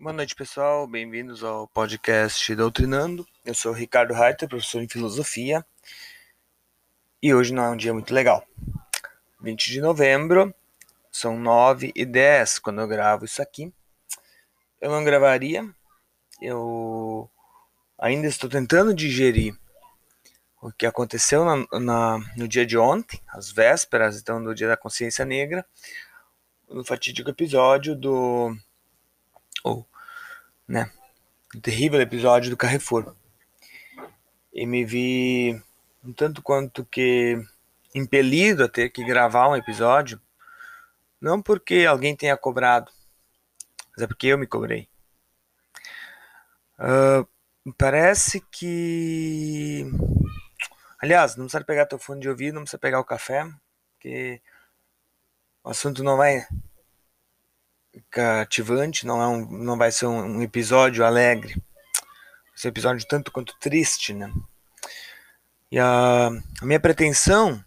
Boa noite, pessoal. Bem-vindos ao podcast Doutrinando. Eu sou Ricardo Reiter, professor em filosofia. E hoje não é um dia muito legal. 20 de novembro, são 9 e 10 quando eu gravo isso aqui. Eu não gravaria, eu ainda estou tentando digerir o que aconteceu na, na, no dia de ontem, às vésperas então do Dia da Consciência Negra, no fatídico episódio do ou, né, terrível episódio do Carrefour. E me vi um tanto quanto que impelido a ter que gravar um episódio, não porque alguém tenha cobrado, mas é porque eu me cobrei. Uh, parece que. Aliás, não precisa pegar teu fone de ouvido, não precisa pegar o café, porque o assunto não vai cativante, não, é um, não vai ser um, um episódio alegre. Vai ser um episódio tanto quanto triste, né? E a, a minha pretensão,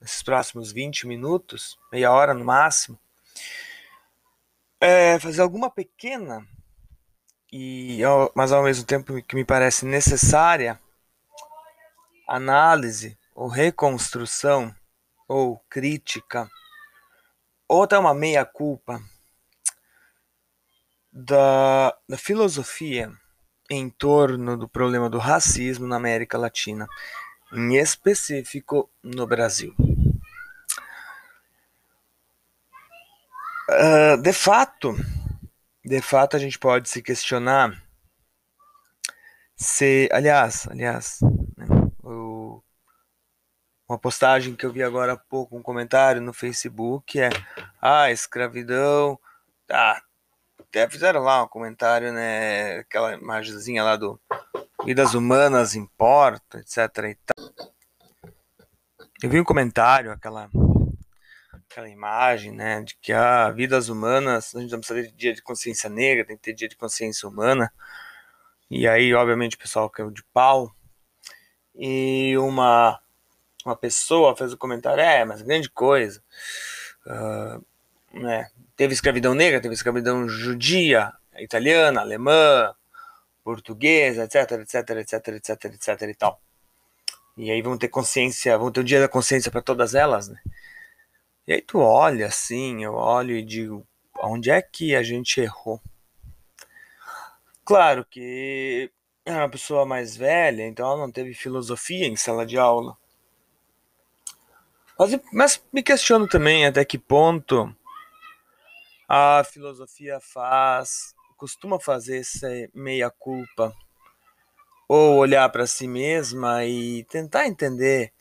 nesses próximos 20 minutos, meia hora no máximo, é fazer alguma pequena, e mas ao mesmo tempo que me parece necessária, análise ou reconstrução ou crítica ou até uma meia-culpa da, da filosofia em torno do problema do racismo na América Latina, em específico no Brasil. Uh, de fato, de fato a gente pode se questionar se, aliás, aliás, né, o, uma postagem que eu vi agora há pouco, um comentário no Facebook é, ah, escravidão, tá, até fizeram lá um comentário, né? Aquela imagenzinha lá do Vidas Humanas Importa, etc. E tal. Eu vi um comentário, aquela, aquela imagem, né? De que ah, vidas humanas, a gente não precisa ter dia de consciência negra, tem que ter dia de consciência humana. E aí, obviamente, o pessoal caiu de pau. E uma, uma pessoa fez o um comentário, é, mas grande coisa. Uh, né? Teve escravidão negra, teve escravidão judia, italiana, alemã, portuguesa, etc, etc, etc, etc, etc e tal. E aí vão ter consciência, vão ter o dia da consciência para todas elas, né? E aí tu olha assim, eu olho e digo, onde é que a gente errou? Claro que é uma pessoa mais velha, então ela não teve filosofia em sala de aula. Mas, mas me questiono também até que ponto a filosofia faz, costuma fazer essa meia-culpa, ou olhar para si mesma e tentar entender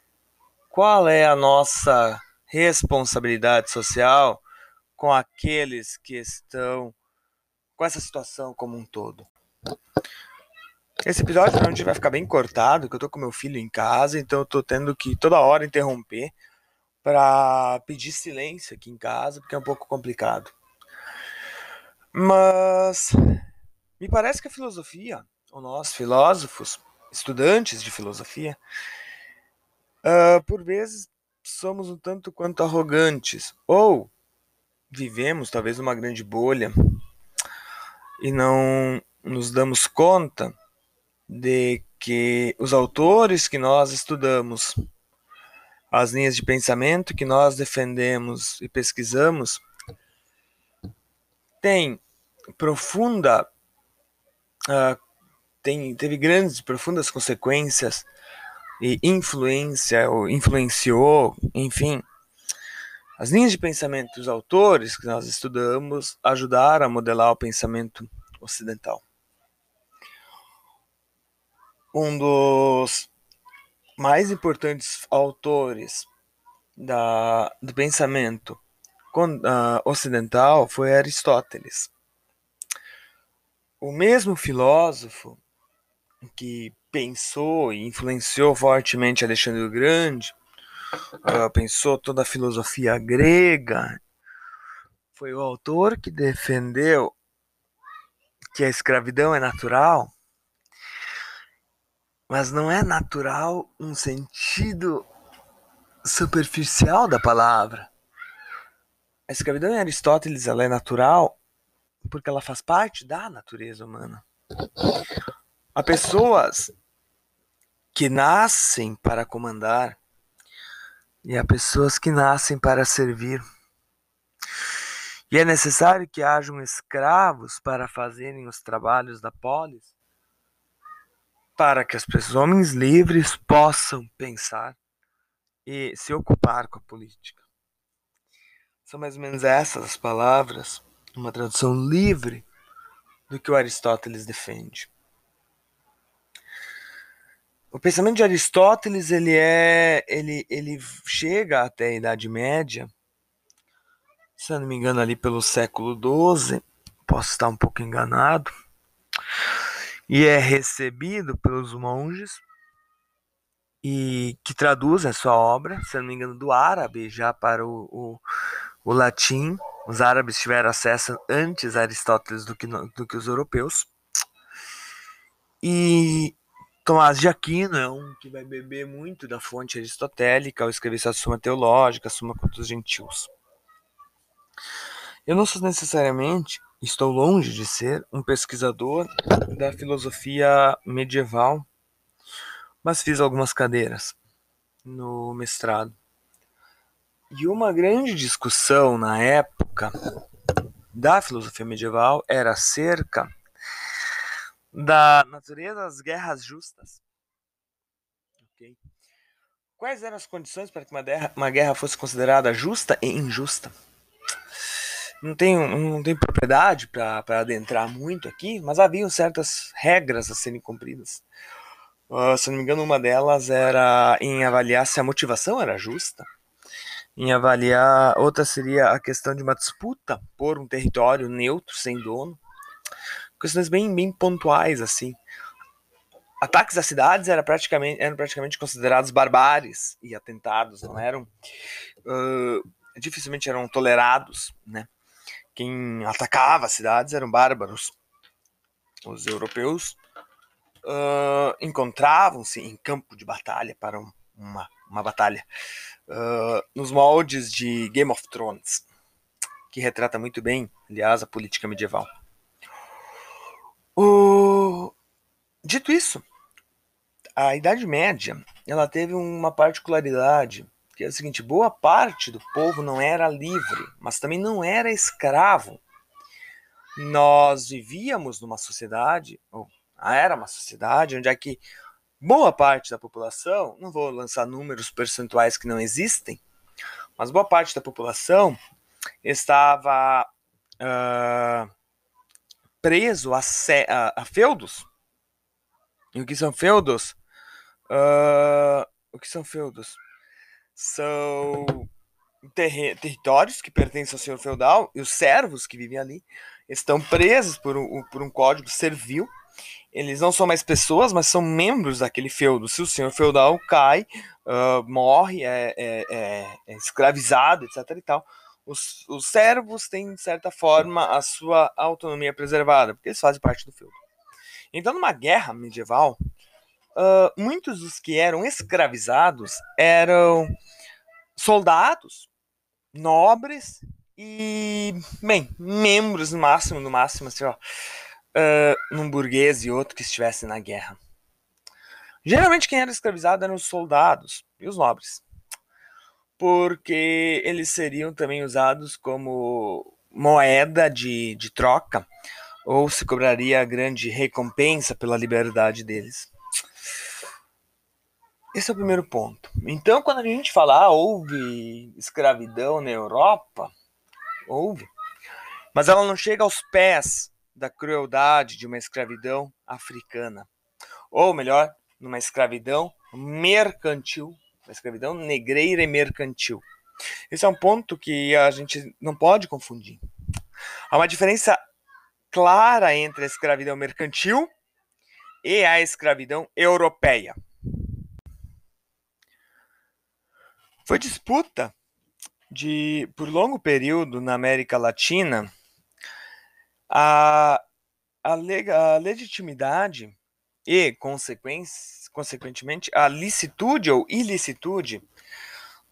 qual é a nossa responsabilidade social com aqueles que estão com essa situação como um todo. Esse episódio realmente vai ficar bem cortado, que eu tô com meu filho em casa, então eu tô tendo que toda hora interromper para pedir silêncio aqui em casa, porque é um pouco complicado. Mas me parece que a filosofia, ou nós filósofos, estudantes de filosofia, uh, por vezes somos um tanto quanto arrogantes, ou vivemos talvez numa grande bolha e não nos damos conta de que os autores que nós estudamos, as linhas de pensamento que nós defendemos e pesquisamos, têm profunda uh, tem, teve grandes, profundas consequências e influência, ou influenciou, enfim. As linhas de pensamento dos autores que nós estudamos ajudaram a modelar o pensamento ocidental. Um dos mais importantes autores da, do pensamento uh, ocidental foi Aristóteles o mesmo filósofo que pensou e influenciou fortemente Alexandre o Grande, uh, pensou toda a filosofia grega, foi o autor que defendeu que a escravidão é natural, mas não é natural no sentido superficial da palavra. A escravidão em Aristóteles ela é natural porque ela faz parte da natureza humana. Há pessoas que nascem para comandar e há pessoas que nascem para servir. E é necessário que hajam escravos para fazerem os trabalhos da polis, para que os homens livres possam pensar e se ocupar com a política. São mais ou menos essas as palavras, uma tradução livre do que o Aristóteles defende. O pensamento de Aristóteles ele é ele, ele chega até a Idade Média, se eu não me engano ali pelo século XII, posso estar um pouco enganado, e é recebido pelos monges e que traduzem a sua obra, se eu não me engano, do árabe já para o, o, o latim. Os árabes tiveram acesso antes a Aristóteles do que, do que os europeus. E Tomás de Aquino é um que vai beber muito da fonte aristotélica ao escrever sua Suma Teológica, Suma contra os Gentios. Eu não sou necessariamente, estou longe de ser, um pesquisador da filosofia medieval mas fiz algumas cadeiras no mestrado. E uma grande discussão na época da filosofia medieval era acerca da natureza das guerras justas. Okay. Quais eram as condições para que uma guerra, uma guerra fosse considerada justa e injusta? Não tenho, não tenho propriedade para adentrar muito aqui, mas haviam certas regras a serem cumpridas. Uh, se não me engano, uma delas era em avaliar se a motivação era justa. Em avaliar, outra seria a questão de uma disputa por um território neutro, sem dono. Questões bem, bem pontuais, assim. Ataques às cidades eram praticamente, eram praticamente considerados barbáries e atentados, não eram. Uh, dificilmente eram tolerados, né? Quem atacava as cidades eram bárbaros. Os europeus uh, encontravam-se em campo de batalha para um, uma, uma batalha uh, nos moldes de Game of Thrones, que retrata muito bem, aliás, a política medieval. O... Dito isso, a Idade Média ela teve uma particularidade que é o seguinte: boa parte do povo não era livre, mas também não era escravo. Nós vivíamos numa sociedade, ou ah, era uma sociedade onde é que boa parte da população, não vou lançar números percentuais que não existem, mas boa parte da população estava uh, preso a, a, a, feudos. E o que são feudos? Uh, o que são feudos? São ter territórios que pertencem ao senhor feudal e os servos que vivem ali estão presos por um, por um código servil eles não são mais pessoas, mas são membros daquele feudo. Se o senhor feudal cai, uh, morre, é, é, é, é, escravizado, etc. e tal, os, os servos têm, de certa forma, a sua autonomia preservada, porque eles fazem parte do feudo. Então, numa guerra medieval, uh, muitos dos que eram escravizados eram soldados, nobres e, bem, membros no máximo, no máximo, assim, ó, uh, burguês e outro que estivesse na guerra. Geralmente quem era escravizado eram os soldados e os nobres, porque eles seriam também usados como moeda de, de troca ou se cobraria grande recompensa pela liberdade deles. Esse é o primeiro ponto. Então, quando a gente fala ah, houve escravidão na Europa, houve, mas ela não chega aos pés da crueldade de uma escravidão africana. Ou melhor, numa escravidão mercantil, uma escravidão negreira e mercantil. Esse é um ponto que a gente não pode confundir. Há uma diferença clara entre a escravidão mercantil e a escravidão europeia. Foi disputa de por longo período na América Latina a, a, a legitimidade e, consequentemente, a licitude ou ilicitude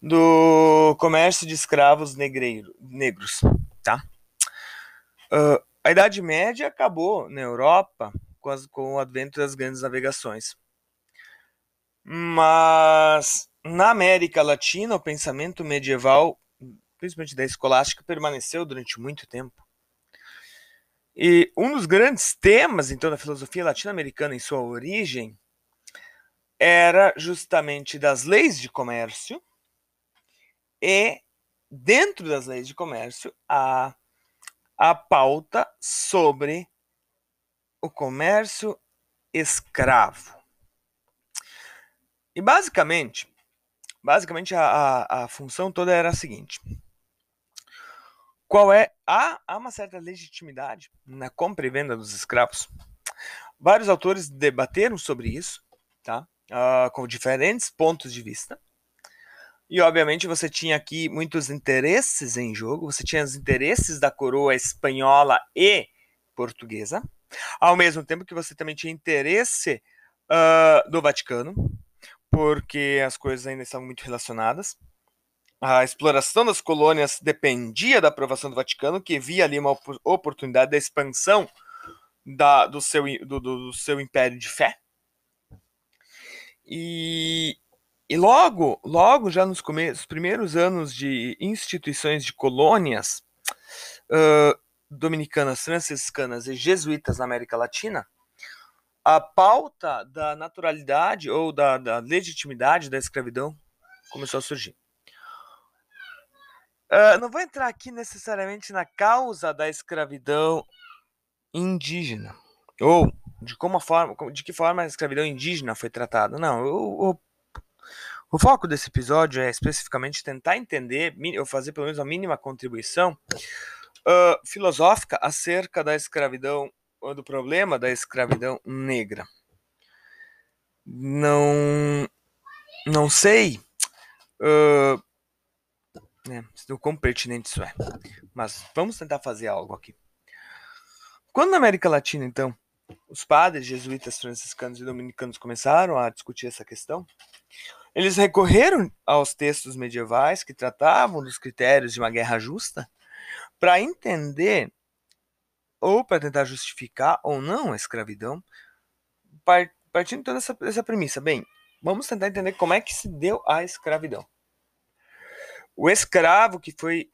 do comércio de escravos negreiro, negros, tá? Uh, a Idade Média acabou na Europa com, as, com o advento das grandes navegações. Mas na América Latina, o pensamento medieval, principalmente da escolástica, permaneceu durante muito tempo. E um dos grandes temas, então, da filosofia latino-americana em sua origem era justamente das leis de comércio e, dentro das leis de comércio, a, a pauta sobre o comércio escravo. E basicamente, basicamente a, a, a função toda era a seguinte: qual é há, há uma certa legitimidade na compra e venda dos escravos. Vários autores debateram sobre isso, tá? Uh, com diferentes pontos de vista. E obviamente você tinha aqui muitos interesses em jogo. Você tinha os interesses da coroa espanhola e portuguesa, ao mesmo tempo que você também tinha interesse uh, do Vaticano, porque as coisas ainda estavam muito relacionadas. A exploração das colônias dependia da aprovação do Vaticano, que via ali uma oportunidade da expansão da, do, seu, do, do, seu império de fé. E, e logo, logo já nos primeiros anos de instituições de colônias uh, dominicanas, franciscanas e jesuítas na América Latina, a pauta da naturalidade ou da, da legitimidade da escravidão começou a surgir. Uh, não vou entrar aqui necessariamente na causa da escravidão indígena ou de como forma, de que forma a escravidão indígena foi tratada. Não, o, o, o foco desse episódio é especificamente tentar entender, ou fazer pelo menos a mínima contribuição uh, filosófica acerca da escravidão do problema da escravidão negra. Não, não sei uh, né, o quão pertinente isso é, mas vamos tentar fazer algo aqui. Quando na América Latina, então, os padres jesuítas, franciscanos e dominicanos começaram a discutir essa questão, eles recorreram aos textos medievais que tratavam dos critérios de uma guerra justa para entender ou para tentar justificar ou não a escravidão, partindo então dessa, dessa premissa. Bem, vamos tentar entender como é que se deu a escravidão. O escravo que foi.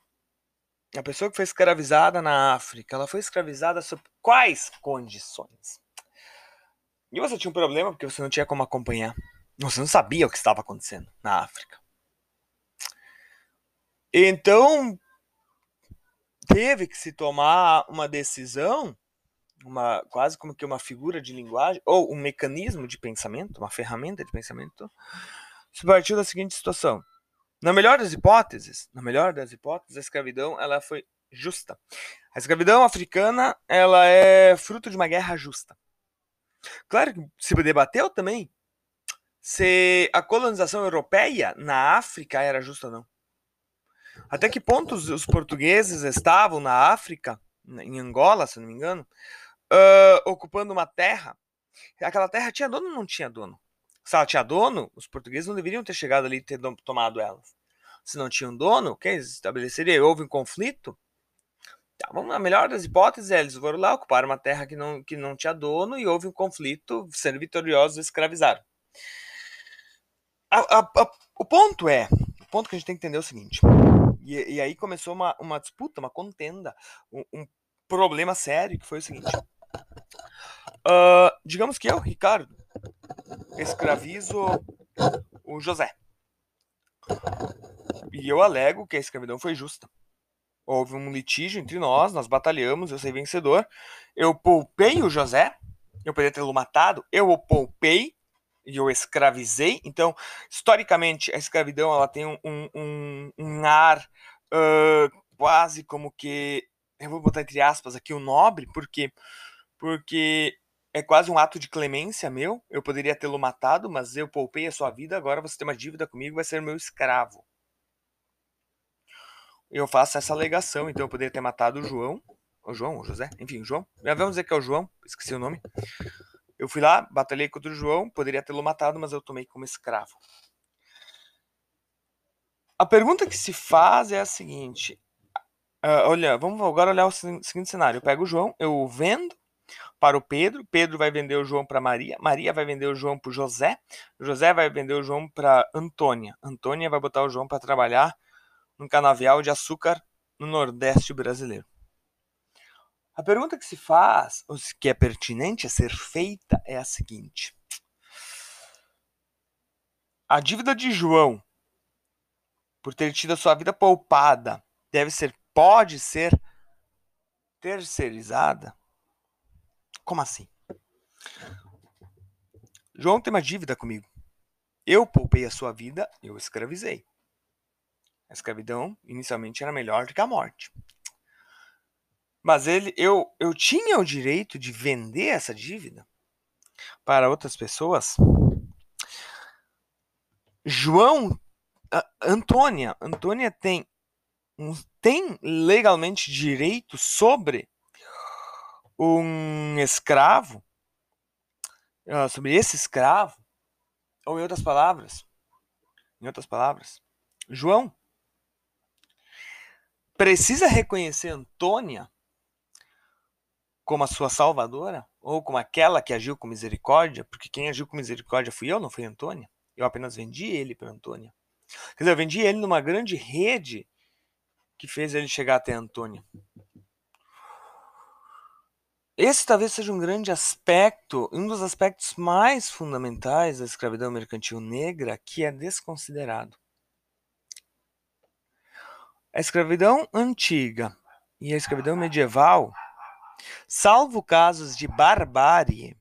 A pessoa que foi escravizada na África, ela foi escravizada sob quais condições? E você tinha um problema porque você não tinha como acompanhar. Você não sabia o que estava acontecendo na África. Então, teve que se tomar uma decisão, uma quase como que uma figura de linguagem ou um mecanismo de pensamento, uma ferramenta de pensamento, se partiu da seguinte situação: na melhor das hipóteses, na melhor das hipóteses, a escravidão ela foi justa. A escravidão africana ela é fruto de uma guerra justa. Claro que se debateu também se a colonização europeia na África era justa ou não. Até que ponto os, portugueses estavam na África, em Angola, se não me engano, uh, ocupando uma terra. Aquela terra tinha dono ou não tinha dono? Se ela tinha dono, os portugueses não deveriam ter chegado ali e ter tomado elas. Se não tinham dono, quem estabeleceria? Houve um conflito? Tá, vamos, na melhor das hipóteses, eles foram lá, ocuparam uma terra que não, que não tinha dono e houve um conflito, sendo vitoriosos, escravizaram. A, a, a, o ponto é, o ponto que a gente tem que entender é o seguinte: e, e aí começou uma, uma disputa, uma contenda, um, um problema sério, que foi o seguinte. Uh, digamos que eu, Ricardo, escravizo o José. E eu alego que a escravidão foi justa. Houve um litígio entre nós, nós batalhamos, eu saí vencedor. Eu poupei o José, eu poderia tê-lo matado, eu o poupei e eu escravizei. Então, historicamente, a escravidão ela tem um, um, um ar uh, quase como que. Eu vou botar entre aspas aqui o nobre, porque porque é quase um ato de clemência meu. Eu poderia tê-lo matado, mas eu poupei a sua vida. Agora você tem uma dívida comigo, vai ser meu escravo. Eu faço essa alegação, então eu poderia ter matado o João, o João, o José, enfim, o João. Já vamos dizer que é o João, esqueci o nome. Eu fui lá, batalhei contra o João, poderia tê-lo matado, mas eu tomei como escravo. A pergunta que se faz é a seguinte: Uh, olha, vamos agora olhar o seguinte cenário. Eu pego o João, eu vendo para o Pedro, Pedro vai vender o João para Maria, Maria vai vender o João para José, José vai vender o João para Antônia, Antônia vai botar o João para trabalhar num canavial de açúcar no Nordeste brasileiro. A pergunta que se faz, ou que é pertinente a ser feita, é a seguinte: a dívida de João, por ter tido a sua vida poupada, deve ser pode ser terceirizada? Como assim? João tem uma dívida comigo. Eu poupei a sua vida, eu escravizei. A escravidão inicialmente era melhor do que a morte. Mas ele, eu, eu tinha o direito de vender essa dívida para outras pessoas. João, Antônia, Antônia tem tem legalmente direito sobre um escravo, ah, sobre esse escravo, ou em outras palavras, em outras palavras, João precisa reconhecer Antônia como a sua salvadora ou como aquela que agiu com misericórdia, porque quem agiu com misericórdia fui eu, não foi Antônia. Eu apenas vendi ele para Antônia. Quer dizer, eu vendi ele numa grande rede que fez ele chegar até Antônia. Esse talvez seja um grande aspecto, um dos aspectos mais fundamentais da escravidão mercantil negra que é desconsiderado. A escravidão antiga e a escravidão medieval, salvo casos de barbárie,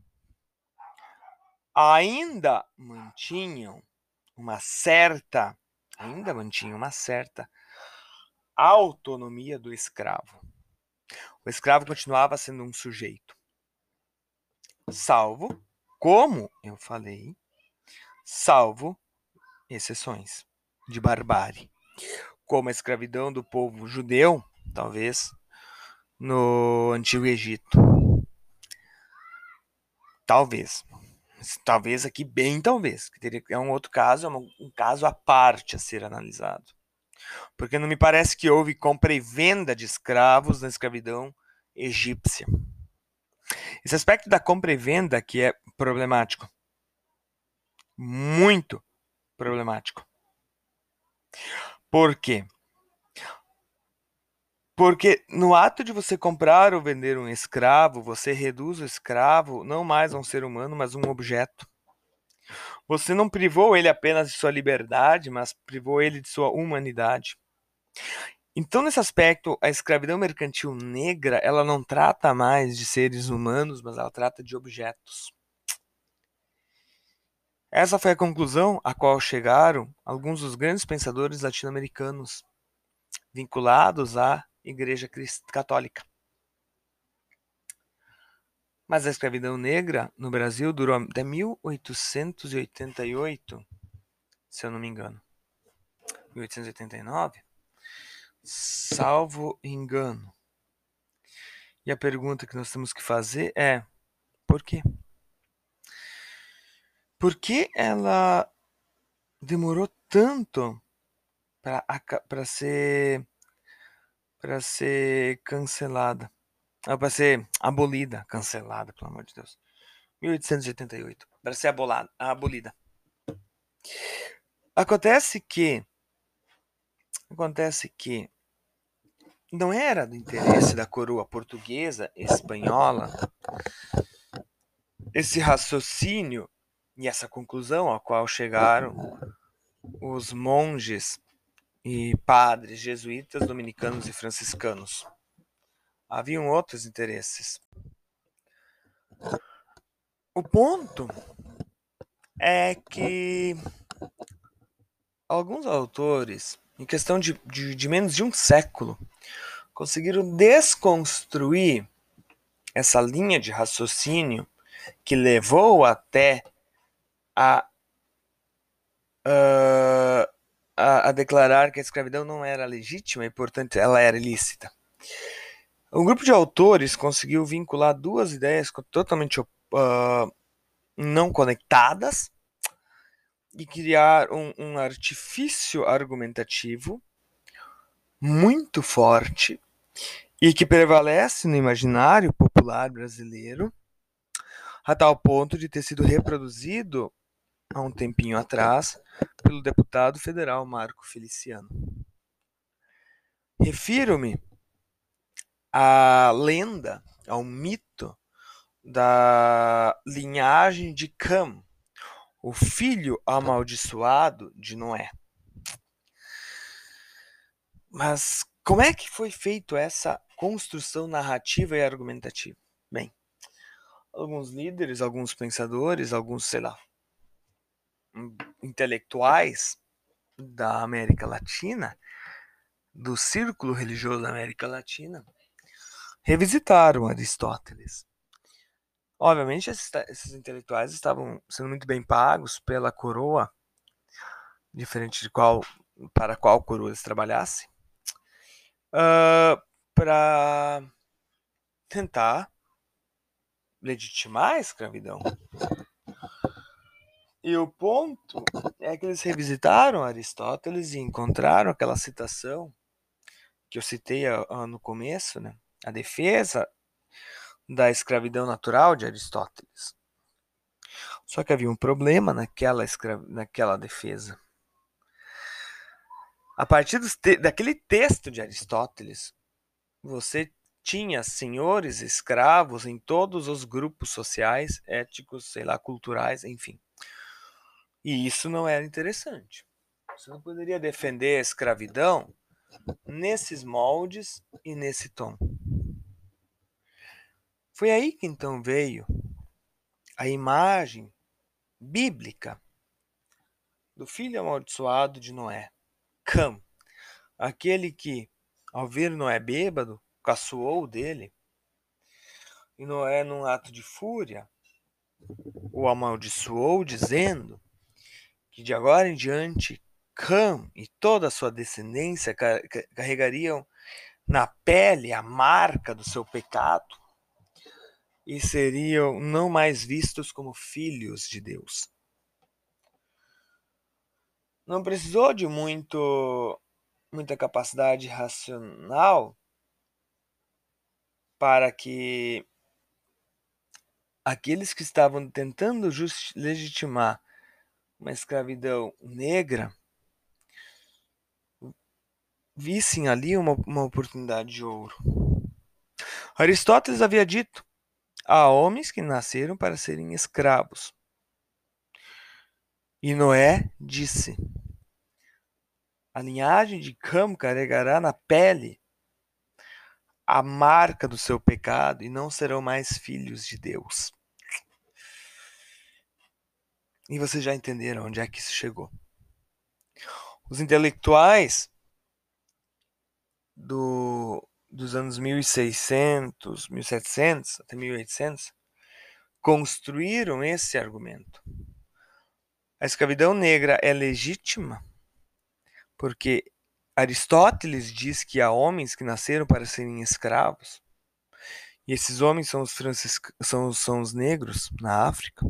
ainda mantinham uma certa, ainda mantinham uma certa autonomia do escravo. O escravo continuava sendo um sujeito, salvo, como eu falei, salvo exceções de barbárie, como a escravidão do povo judeu, talvez no Antigo Egito. Talvez. Talvez aqui, bem talvez. É um outro caso, é um caso à parte a ser analisado porque não me parece que houve compra e venda de escravos na escravidão egípcia. Esse aspecto da compra e venda que é problemático. Muito problemático. Por quê? Porque no ato de você comprar ou vender um escravo, você reduz o escravo não mais a um ser humano, mas um objeto. Você não privou ele apenas de sua liberdade, mas privou ele de sua humanidade. Então, nesse aspecto, a escravidão mercantil negra, ela não trata mais de seres humanos, mas ela trata de objetos. Essa foi a conclusão a qual chegaram alguns dos grandes pensadores latino-americanos vinculados à Igreja Católica. Mas a escravidão negra no Brasil durou até 1888, se eu não me engano. 1889, salvo engano. E a pergunta que nós temos que fazer é: por quê? Por que ela demorou tanto para ser para ser cancelada? Ah, para ser abolida, cancelada, pelo amor de Deus. 1888, para ser abolada, abolida. Acontece que acontece que não era do interesse da coroa portuguesa, espanhola, esse raciocínio e essa conclusão ao qual chegaram os monges e padres jesuítas, dominicanos e franciscanos haviam outros interesses. O ponto é que alguns autores, em questão de, de, de menos de um século, conseguiram desconstruir essa linha de raciocínio que levou até a, uh, a, a, declarar que a escravidão não era legítima e, portanto, ela era ilícita. Um grupo de autores conseguiu vincular duas ideias totalmente uh, não conectadas e criar um, um artifício argumentativo muito forte e que prevalece no imaginário popular brasileiro, a tal ponto de ter sido reproduzido há um tempinho atrás pelo deputado federal Marco Feliciano. Refiro-me à lenda, ao mito da linhagem de Cam, o filho amaldiçoado de Noé. Mas como é que foi feito essa construção narrativa e argumentativa? Bem, alguns líderes, alguns pensadores, alguns, sei lá, intelectuais da América Latina, do círculo religioso da América Latina, revisitaram Aristóteles. Obviamente, esses, esses, intelectuais estavam sendo muito bem pagos pela coroa, diferente de qual para qual coroa eles trabalhassem, uh, para tentar legitimar a escravidão. E o ponto é que eles revisitaram Aristóteles e encontraram aquela citação que eu citei no começo, né? A defesa da escravidão natural de Aristóteles. Só que havia um problema naquela, escra... naquela defesa. A partir te... daquele texto de Aristóteles, você tinha senhores escravos em todos os grupos sociais, éticos, sei lá, culturais, enfim. E isso não era interessante. Você não poderia defender a escravidão nesses moldes e nesse tom. Foi aí que então veio a imagem bíblica do filho amaldiçoado de Noé, Cam, aquele que, ao ver Noé bêbado, caçoou dele, e Noé, num ato de fúria, o amaldiçoou, dizendo que de agora em diante Cam e toda a sua descendência carregariam na pele a marca do seu pecado e seriam não mais vistos como filhos de Deus. Não precisou de muito muita capacidade racional para que aqueles que estavam tentando legitimar uma escravidão negra vissem ali uma, uma oportunidade de ouro. Aristóteles havia dito: há homens que nasceram para serem escravos. E Noé disse: a linhagem de Cam carregará na pele a marca do seu pecado e não serão mais filhos de Deus. E vocês já entenderam onde é que isso chegou. Os intelectuais do, dos anos 1600, 1700 até 1800 construíram esse argumento. A escravidão negra é legítima porque Aristóteles diz que há homens que nasceram para serem escravos. E esses homens são os, são, são os negros na África,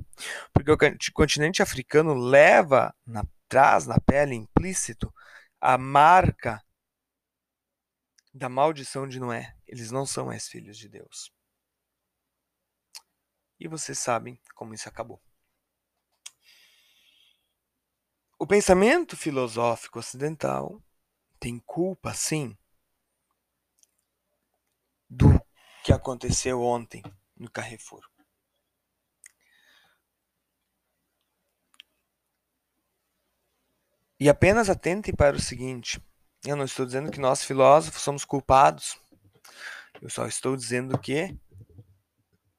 porque o continente africano leva na, traz na pele implícito a marca da maldição de Noé. Eles não são mais filhos de Deus. E vocês sabem como isso acabou. O pensamento filosófico ocidental tem culpa, sim, do que aconteceu ontem no Carrefour. E apenas atentem para o seguinte: eu não estou dizendo que nós filósofos somos culpados. Eu só estou dizendo que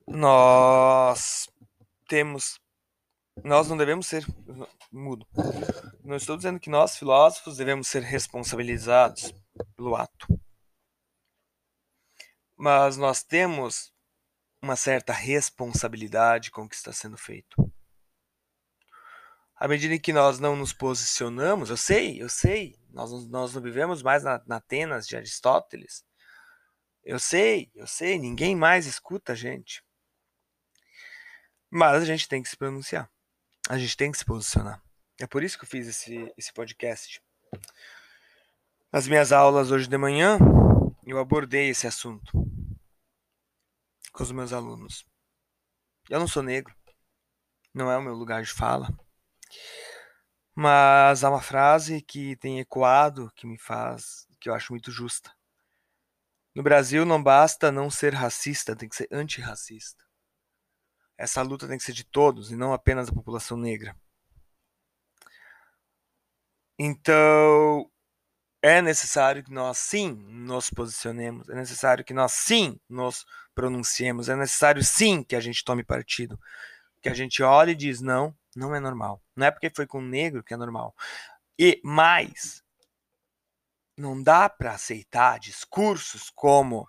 nós temos. Nós não devemos ser. Mudo. Não estou dizendo que nós, filósofos, devemos ser responsabilizados pelo ato mas nós temos uma certa responsabilidade com o que está sendo feito. À medida que nós não nos posicionamos, eu sei, eu sei, nós, nós não vivemos mais na, na Atenas de Aristóteles. Eu sei, eu sei, ninguém mais escuta a gente. Mas a gente tem que se pronunciar. A gente tem que se posicionar. É por isso que eu fiz esse, esse podcast. Nas minhas aulas hoje de manhã, eu abordei esse assunto com os meus alunos. Eu não sou negro, não é o meu lugar de fala, mas há uma frase que tem ecoado que me faz, que eu acho muito justa. No Brasil não basta não ser racista, tem que ser antirracista. Essa luta tem que ser de todos e não apenas da população negra. Então, é necessário que nós sim nos posicionemos, é necessário que nós sim nos pronunciemos, é necessário sim que a gente tome partido, que a gente olhe e diz não, não é normal. Não é porque foi com negro que é normal. E mais, não dá para aceitar discursos como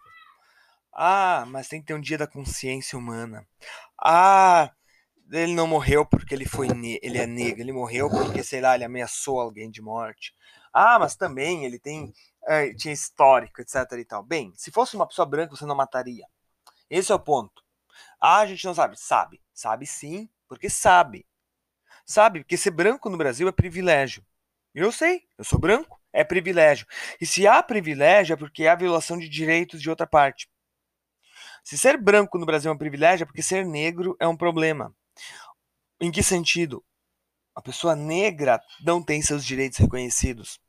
ah, mas tem que ter um dia da consciência humana. Ah, ele não morreu porque ele foi ele é negro, ele morreu porque, sei lá, ele ameaçou alguém de morte. Ah, mas também ele tem é, tinha histórico, etc e tal. Bem, se fosse uma pessoa branca, você não mataria. Esse é o ponto. Ah, a gente não sabe. Sabe. Sabe sim, porque sabe. Sabe, porque ser branco no Brasil é privilégio. Eu sei, eu sou branco, é privilégio. E se há privilégio é porque há violação de direitos de outra parte. Se ser branco no Brasil é um privilégio, é porque ser negro é um problema. Em que sentido? A pessoa negra não tem seus direitos reconhecidos.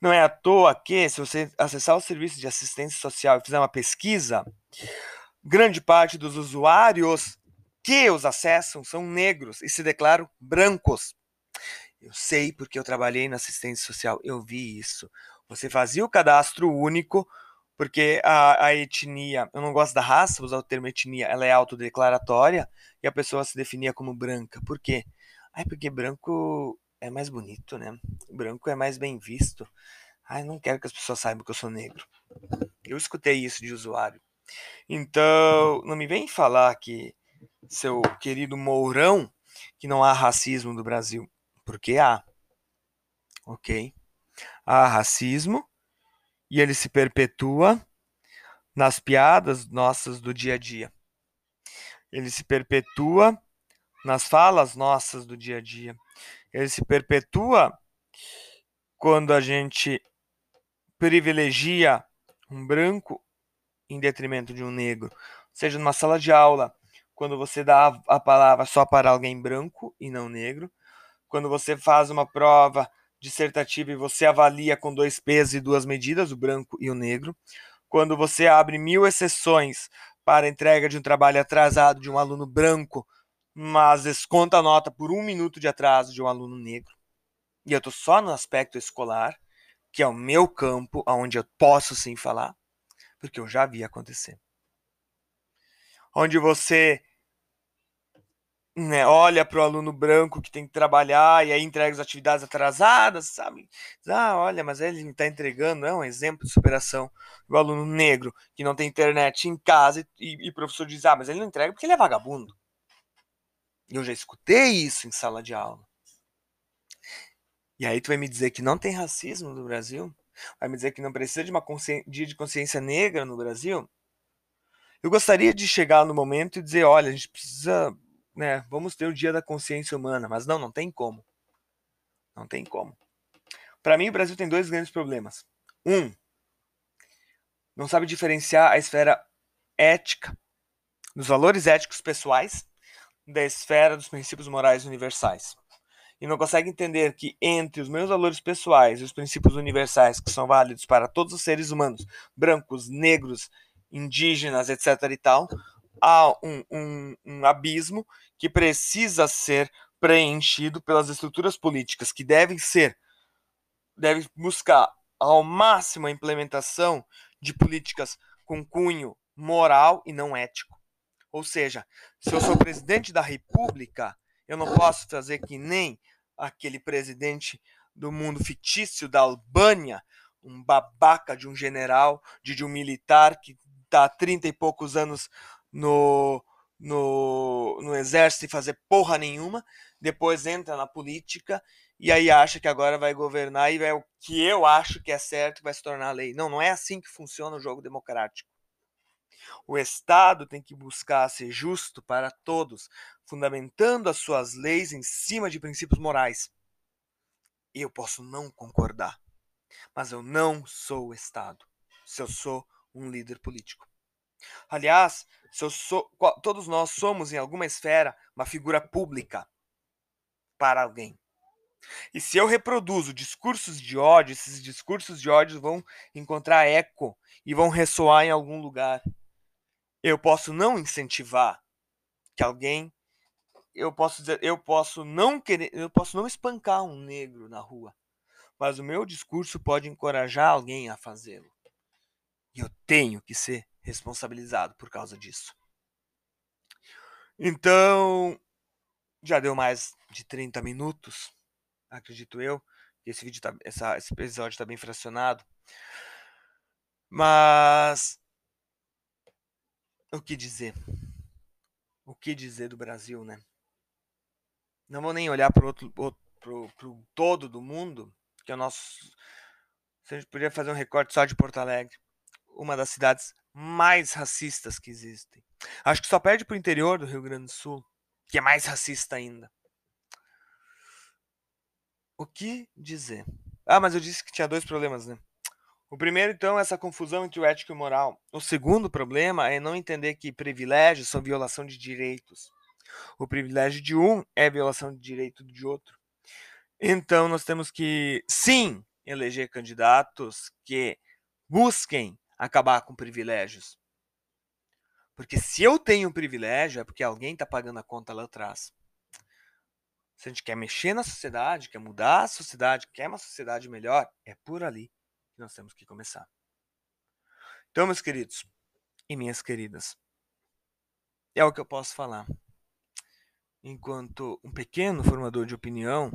Não é à toa que, se você acessar o serviço de assistência social e fizer uma pesquisa, grande parte dos usuários que os acessam são negros e se declaram brancos. Eu sei porque eu trabalhei na assistência social, eu vi isso. Você fazia o cadastro único porque a, a, etnia, eu não gosto da raça, vou usar o termo etnia, ela é autodeclaratória e a pessoa se definia como branca. Por quê? Ai, porque branco é mais bonito, né? Branco é mais bem visto. Ai, não quero que as pessoas saibam que eu sou negro. Eu escutei isso de usuário. Então, não me vem falar que seu querido Mourão que não há racismo no Brasil, porque há. OK? Há racismo e ele se perpetua nas piadas nossas do dia a dia. Ele se perpetua nas falas nossas do dia a dia. Ele se perpetua quando a gente privilegia um branco em detrimento de um negro. Seja numa sala de aula, quando você dá a palavra só para alguém branco e não negro. Quando você faz uma prova dissertativa e você avalia com dois pesos e duas medidas, o branco e o negro. Quando você abre mil exceções para entrega de um trabalho atrasado de um aluno branco, mas desconta a nota por um minuto de atraso de um aluno negro. E eu estou só no aspecto escolar, que é o meu campo, onde eu posso sim falar, porque eu já vi acontecer. Onde você né, olha para o aluno branco que tem que trabalhar e aí entrega as atividades atrasadas, sabe? Ah, olha, mas ele está entregando, é um exemplo de superação. O aluno negro que não tem internet em casa e, o professor diz, ah, mas ele não entrega porque ele é vagabundo. Eu já escutei isso em sala de aula. E aí tu vai me dizer que não tem racismo no Brasil? Vai me dizer que não precisa de uma dia de consciência negra no Brasil? Eu gostaria de chegar no momento e dizer, olha, a gente precisa né, vamos ter o dia da consciência humana, mas não, não tem como. Não tem como. Para mim, o Brasil tem dois grandes problemas. Um, não sabe diferenciar a esfera ética, dos valores éticos pessoais, da esfera dos princípios morais universais. E não consegue entender que entre os meus valores pessoais e os princípios universais, que são válidos para todos os seres humanos, brancos, negros, indígenas, etc. e tal, há um, um, um abismo que precisa ser preenchido pelas estruturas políticas que devem ser, devem buscar ao máximo a implementação de políticas com cunho moral e não ético. Ou seja, se eu sou presidente da República, eu não posso fazer que nem aquele presidente do mundo fictício da Albânia, um babaca de um general, de, de um militar que está há 30 e poucos anos no, no, no exército e fazer porra nenhuma, depois entra na política e aí acha que agora vai governar e é o que eu acho que é certo vai se tornar lei. Não, não é assim que funciona o jogo democrático. O Estado tem que buscar ser justo para todos, fundamentando as suas leis em cima de princípios morais. Eu posso não concordar, mas eu não sou o Estado. se eu sou um líder político. Aliás, sou, todos nós somos em alguma esfera uma figura pública para alguém. E se eu reproduzo discursos de ódio, esses discursos de ódio vão encontrar eco e vão ressoar em algum lugar. Eu posso não incentivar que alguém eu posso dizer, eu posso não querer, eu posso não espancar um negro na rua, mas o meu discurso pode encorajar alguém a fazê-lo. E eu tenho que ser responsabilizado por causa disso. Então, já deu mais de 30 minutos, acredito eu. Esse vídeo tá, essa, esse episódio está bem fracionado. Mas o que dizer? O que dizer do Brasil, né? Não vou nem olhar para outro, pro, pro todo do mundo, que é o nosso. Se a gente podia fazer um recorte só de Porto Alegre, uma das cidades mais racistas que existem. Acho que só perde pro interior do Rio Grande do Sul, que é mais racista ainda. O que dizer? Ah, mas eu disse que tinha dois problemas, né? O primeiro, então, é essa confusão entre o ético e o moral. O segundo problema é não entender que privilégios são violação de direitos. O privilégio de um é violação de direito de outro. Então, nós temos que, sim, eleger candidatos que busquem acabar com privilégios. Porque se eu tenho um privilégio, é porque alguém está pagando a conta lá atrás. Se a gente quer mexer na sociedade, quer mudar a sociedade, quer uma sociedade melhor, é por ali que nós temos que começar. Então, meus queridos e minhas queridas, é o que eu posso falar. Enquanto um pequeno formador de opinião,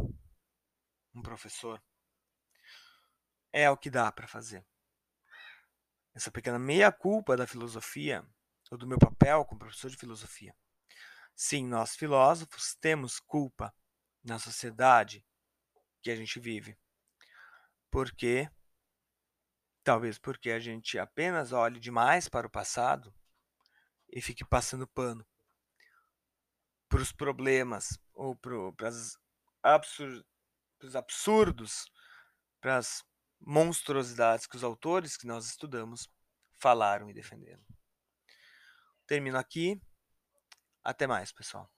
um professor, é o que dá para fazer. Essa pequena meia-culpa da filosofia, ou do meu papel como professor de filosofia. Sim, nós filósofos temos culpa na sociedade que a gente vive. Porque Talvez porque a gente apenas olhe demais para o passado e fique passando pano para os problemas ou para os absur absurdos, para as monstruosidades que os autores que nós estudamos falaram e defenderam. Termino aqui. Até mais, pessoal.